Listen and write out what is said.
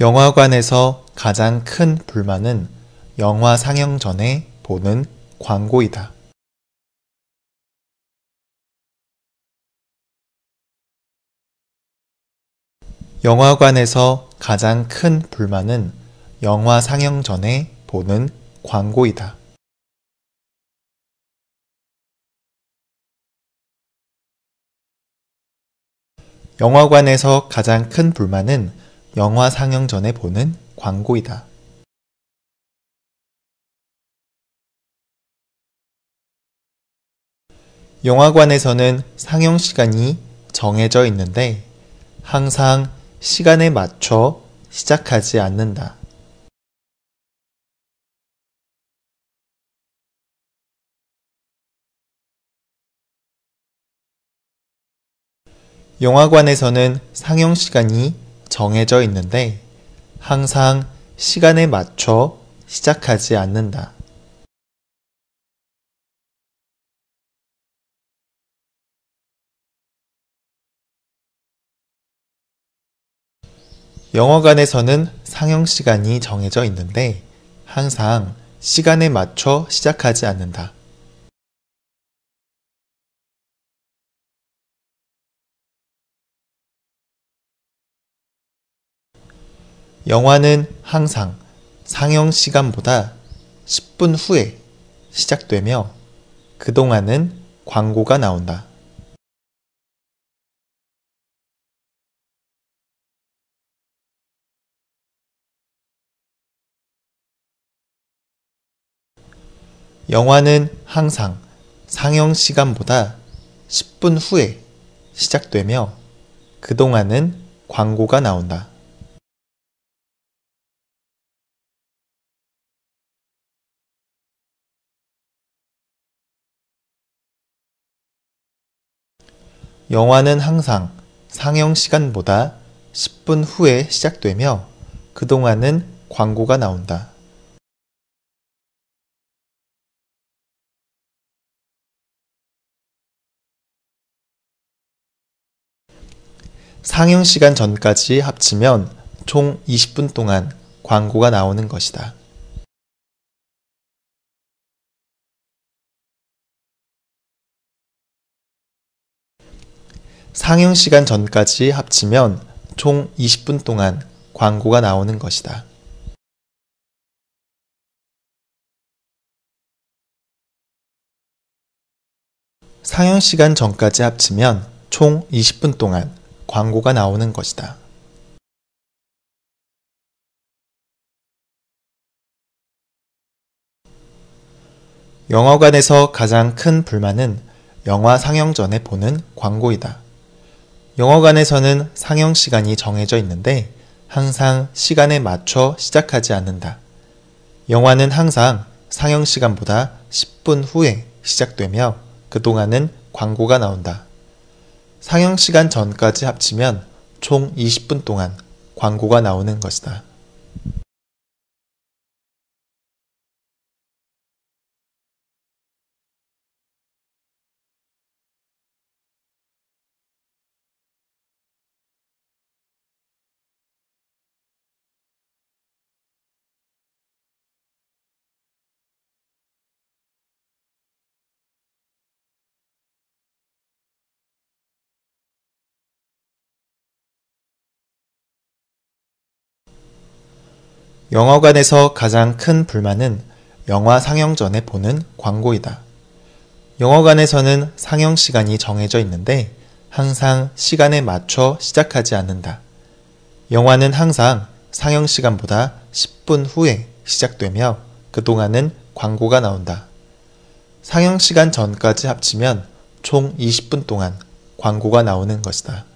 영화관에서 가장 큰 불만은 영화 상영 전에 보는 광고이다. 영화관에서 가장 큰 불만은 영화 상영 전에 보는 광고이다. 영화관에서 가장 큰 불만은 영화 상영 전에 보는 광고이다. 영화관에서는 상영 시간이 정해져 있는데 항상 시간에 맞춰 시작하지 않는다. 영화관에서는 상영 시간이 정해져 있는데 항상 시간에 맞춰 시작하지 않는다. 영화관에서는 상영 시간이 정해져 있는데 항상 시간에 맞춰 시작하지 않는다. 영화는 항상 상영 시간보다 10분 후에 시작되며 그동안은 광고가 나온다. 영화는 항상 상영 시간보다 10분 후에 시작되며 그동안은 광고가 나온다. 영화는 항상 상영 시간보다 10분 후에 시작되며 그동안은 광고가 나온다. 상영 시간 전까지 합치면 총 20분 동안 광고가 나오는 것이다. 상영 시간 전까지 합치면 총 20분 동안 광고가 나오는 것이다. 상영 시간 전까지 합치면 총 20분 동안 광고가 나오는 것이다. 영화관에서 가장 큰 불만은 영화 상영 전에 보는 광고이다. 영화관에서는 상영 시간이 정해져 있는데 항상 시간에 맞춰 시작하지 않는다. 영화는 항상 상영 시간보다 10분 후에 시작되며 그동안은 광고가 나온다. 상영 시간 전까지 합치면 총 20분 동안 광고가 나오는 것이다. 영화관에서 가장 큰 불만은 영화 상영 전에 보는 광고이다. 영화관에서는 상영 시간이 정해져 있는데 항상 시간에 맞춰 시작하지 않는다. 영화는 항상 상영 시간보다 10분 후에 시작되며 그동안은 광고가 나온다. 상영 시간 전까지 합치면 총 20분 동안 광고가 나오는 것이다.